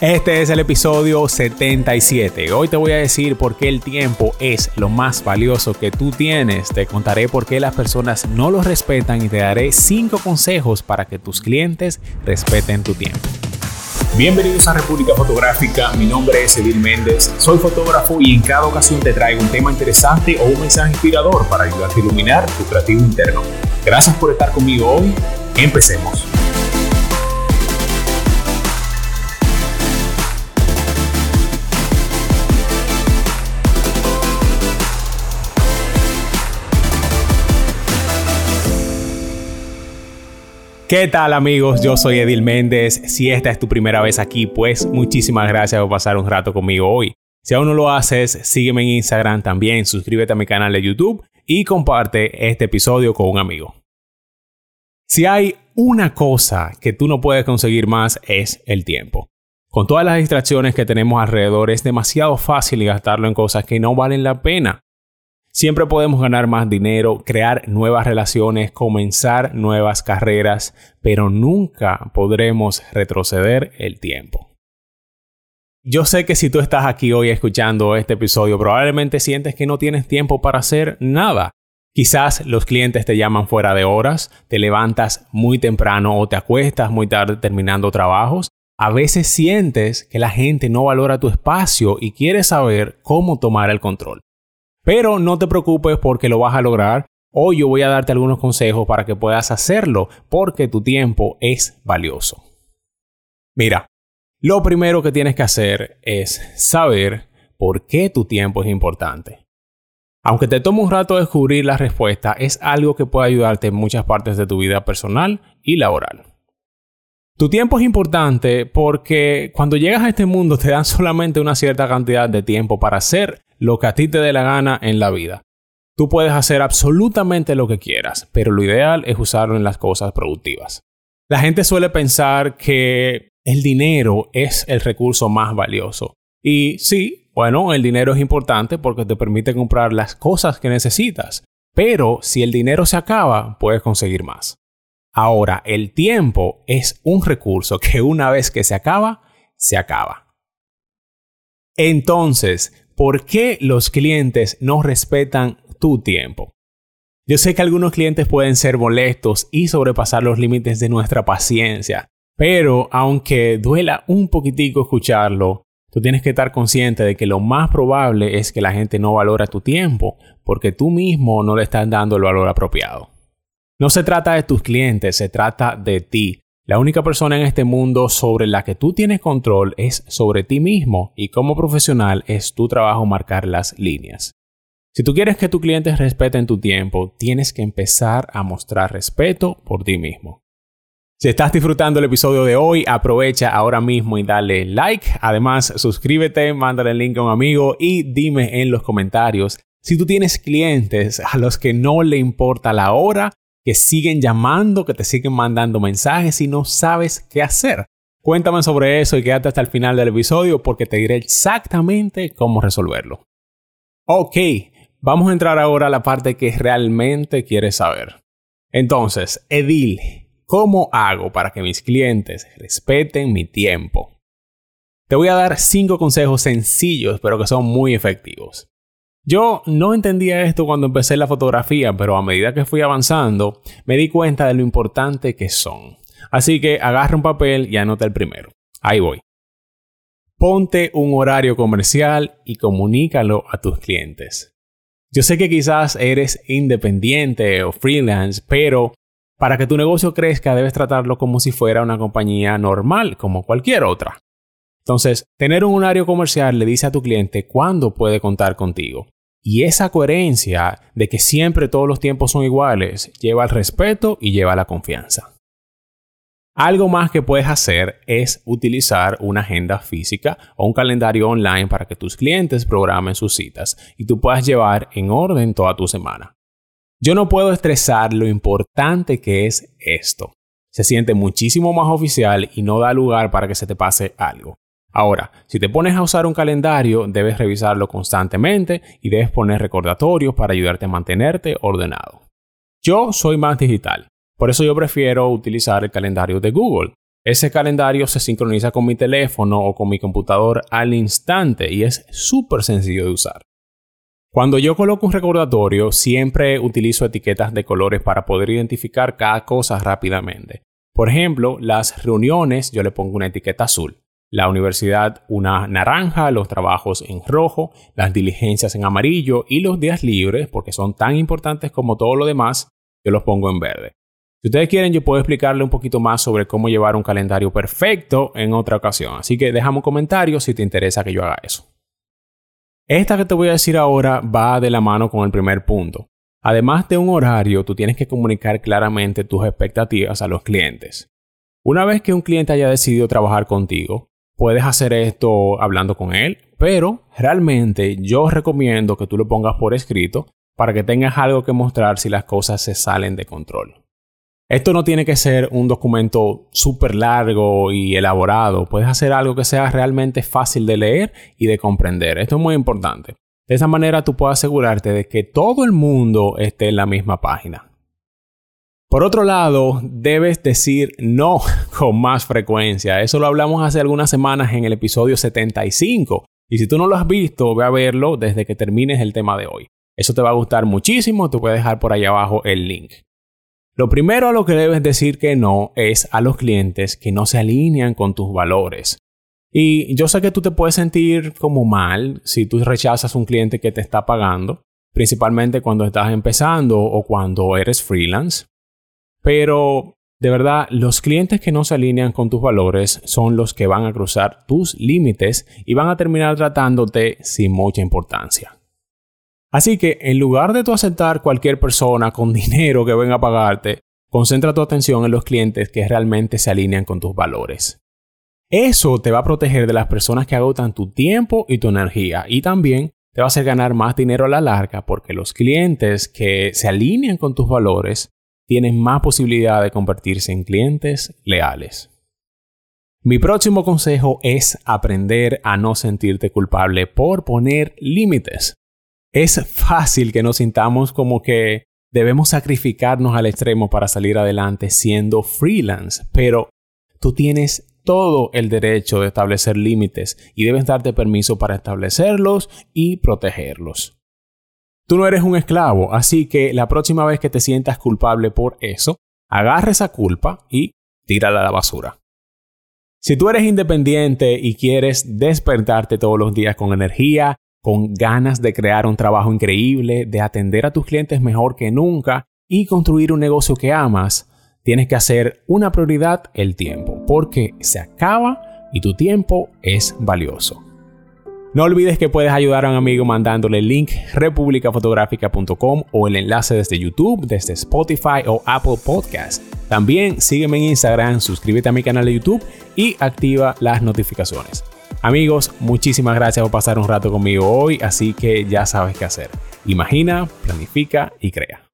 Este es el episodio 77. Hoy te voy a decir por qué el tiempo es lo más valioso que tú tienes. Te contaré por qué las personas no lo respetan y te daré 5 consejos para que tus clientes respeten tu tiempo. Bienvenidos a República Fotográfica, mi nombre es Edil Méndez, soy fotógrafo y en cada ocasión te traigo un tema interesante o un mensaje inspirador para ayudarte a iluminar tu creativo interno. Gracias por estar conmigo hoy, empecemos. ¿Qué tal amigos? Yo soy Edil Méndez. Si esta es tu primera vez aquí, pues muchísimas gracias por pasar un rato conmigo hoy. Si aún no lo haces, sígueme en Instagram también, suscríbete a mi canal de YouTube y comparte este episodio con un amigo. Si hay una cosa que tú no puedes conseguir más es el tiempo. Con todas las distracciones que tenemos alrededor es demasiado fácil gastarlo en cosas que no valen la pena. Siempre podemos ganar más dinero, crear nuevas relaciones, comenzar nuevas carreras, pero nunca podremos retroceder el tiempo. Yo sé que si tú estás aquí hoy escuchando este episodio, probablemente sientes que no tienes tiempo para hacer nada. Quizás los clientes te llaman fuera de horas, te levantas muy temprano o te acuestas muy tarde terminando trabajos. A veces sientes que la gente no valora tu espacio y quieres saber cómo tomar el control. Pero no te preocupes porque lo vas a lograr. Hoy yo voy a darte algunos consejos para que puedas hacerlo porque tu tiempo es valioso. Mira, lo primero que tienes que hacer es saber por qué tu tiempo es importante. Aunque te tome un rato descubrir la respuesta, es algo que puede ayudarte en muchas partes de tu vida personal y laboral. Tu tiempo es importante porque cuando llegas a este mundo te dan solamente una cierta cantidad de tiempo para hacer lo que a ti te dé la gana en la vida. Tú puedes hacer absolutamente lo que quieras, pero lo ideal es usarlo en las cosas productivas. La gente suele pensar que el dinero es el recurso más valioso. Y sí, bueno, el dinero es importante porque te permite comprar las cosas que necesitas, pero si el dinero se acaba, puedes conseguir más. Ahora, el tiempo es un recurso que una vez que se acaba, se acaba. Entonces, ¿por qué los clientes no respetan tu tiempo? Yo sé que algunos clientes pueden ser molestos y sobrepasar los límites de nuestra paciencia, pero aunque duela un poquitico escucharlo, tú tienes que estar consciente de que lo más probable es que la gente no valora tu tiempo porque tú mismo no le estás dando el valor apropiado. No se trata de tus clientes, se trata de ti. La única persona en este mundo sobre la que tú tienes control es sobre ti mismo y como profesional es tu trabajo marcar las líneas. Si tú quieres que tus clientes respeten tu tiempo, tienes que empezar a mostrar respeto por ti mismo. Si estás disfrutando el episodio de hoy, aprovecha ahora mismo y dale like. Además, suscríbete, mándale el link a un amigo y dime en los comentarios si tú tienes clientes a los que no le importa la hora que siguen llamando, que te siguen mandando mensajes y no sabes qué hacer. Cuéntame sobre eso y quédate hasta el final del episodio porque te diré exactamente cómo resolverlo. Ok, vamos a entrar ahora a la parte que realmente quieres saber. Entonces, Edil, ¿cómo hago para que mis clientes respeten mi tiempo? Te voy a dar 5 consejos sencillos pero que son muy efectivos. Yo no entendía esto cuando empecé la fotografía, pero a medida que fui avanzando, me di cuenta de lo importante que son. Así que agarra un papel y anota el primero. Ahí voy. Ponte un horario comercial y comunícalo a tus clientes. Yo sé que quizás eres independiente o freelance, pero para que tu negocio crezca debes tratarlo como si fuera una compañía normal, como cualquier otra. Entonces, tener un horario comercial le dice a tu cliente cuándo puede contar contigo. Y esa coherencia de que siempre todos los tiempos son iguales lleva al respeto y lleva a la confianza. Algo más que puedes hacer es utilizar una agenda física o un calendario online para que tus clientes programen sus citas y tú puedas llevar en orden toda tu semana. Yo no puedo estresar lo importante que es esto. Se siente muchísimo más oficial y no da lugar para que se te pase algo. Ahora, si te pones a usar un calendario, debes revisarlo constantemente y debes poner recordatorios para ayudarte a mantenerte ordenado. Yo soy más digital, por eso yo prefiero utilizar el calendario de Google. Ese calendario se sincroniza con mi teléfono o con mi computador al instante y es súper sencillo de usar. Cuando yo coloco un recordatorio, siempre utilizo etiquetas de colores para poder identificar cada cosa rápidamente. Por ejemplo, las reuniones yo le pongo una etiqueta azul, la universidad una naranja, los trabajos en rojo, las diligencias en amarillo y los días libres, porque son tan importantes como todo lo demás, yo los pongo en verde. Si ustedes quieren, yo puedo explicarle un poquito más sobre cómo llevar un calendario perfecto en otra ocasión. Así que déjame un comentario si te interesa que yo haga eso. Esta que te voy a decir ahora va de la mano con el primer punto. Además de un horario, tú tienes que comunicar claramente tus expectativas a los clientes. Una vez que un cliente haya decidido trabajar contigo, puedes hacer esto hablando con él, pero realmente yo recomiendo que tú lo pongas por escrito para que tengas algo que mostrar si las cosas se salen de control. Esto no tiene que ser un documento súper largo y elaborado. Puedes hacer algo que sea realmente fácil de leer y de comprender. Esto es muy importante. De esa manera tú puedes asegurarte de que todo el mundo esté en la misma página. Por otro lado, debes decir no con más frecuencia. Eso lo hablamos hace algunas semanas en el episodio 75. Y si tú no lo has visto, ve a verlo desde que termines el tema de hoy. Eso te va a gustar muchísimo. Voy a dejar por ahí abajo el link. Lo primero a lo que debes decir que no es a los clientes que no se alinean con tus valores. Y yo sé que tú te puedes sentir como mal si tú rechazas un cliente que te está pagando, principalmente cuando estás empezando o cuando eres freelance. Pero de verdad, los clientes que no se alinean con tus valores son los que van a cruzar tus límites y van a terminar tratándote sin mucha importancia. Así que en lugar de tú aceptar cualquier persona con dinero que venga a pagarte, concentra tu atención en los clientes que realmente se alinean con tus valores. Eso te va a proteger de las personas que agotan tu tiempo y tu energía y también te va a hacer ganar más dinero a la larga porque los clientes que se alinean con tus valores tienen más posibilidad de convertirse en clientes leales. Mi próximo consejo es aprender a no sentirte culpable por poner límites. Es fácil que nos sintamos como que debemos sacrificarnos al extremo para salir adelante siendo freelance, pero tú tienes todo el derecho de establecer límites y debes darte permiso para establecerlos y protegerlos. Tú no eres un esclavo, así que la próxima vez que te sientas culpable por eso, agarra esa culpa y tírala a la basura. Si tú eres independiente y quieres despertarte todos los días con energía, con ganas de crear un trabajo increíble, de atender a tus clientes mejor que nunca y construir un negocio que amas, tienes que hacer una prioridad el tiempo, porque se acaba y tu tiempo es valioso. No olvides que puedes ayudar a un amigo mandándole el link republicafotográfica.com o el enlace desde YouTube, desde Spotify o Apple Podcast. También sígueme en Instagram, suscríbete a mi canal de YouTube y activa las notificaciones. Amigos, muchísimas gracias por pasar un rato conmigo hoy, así que ya sabes qué hacer. Imagina, planifica y crea.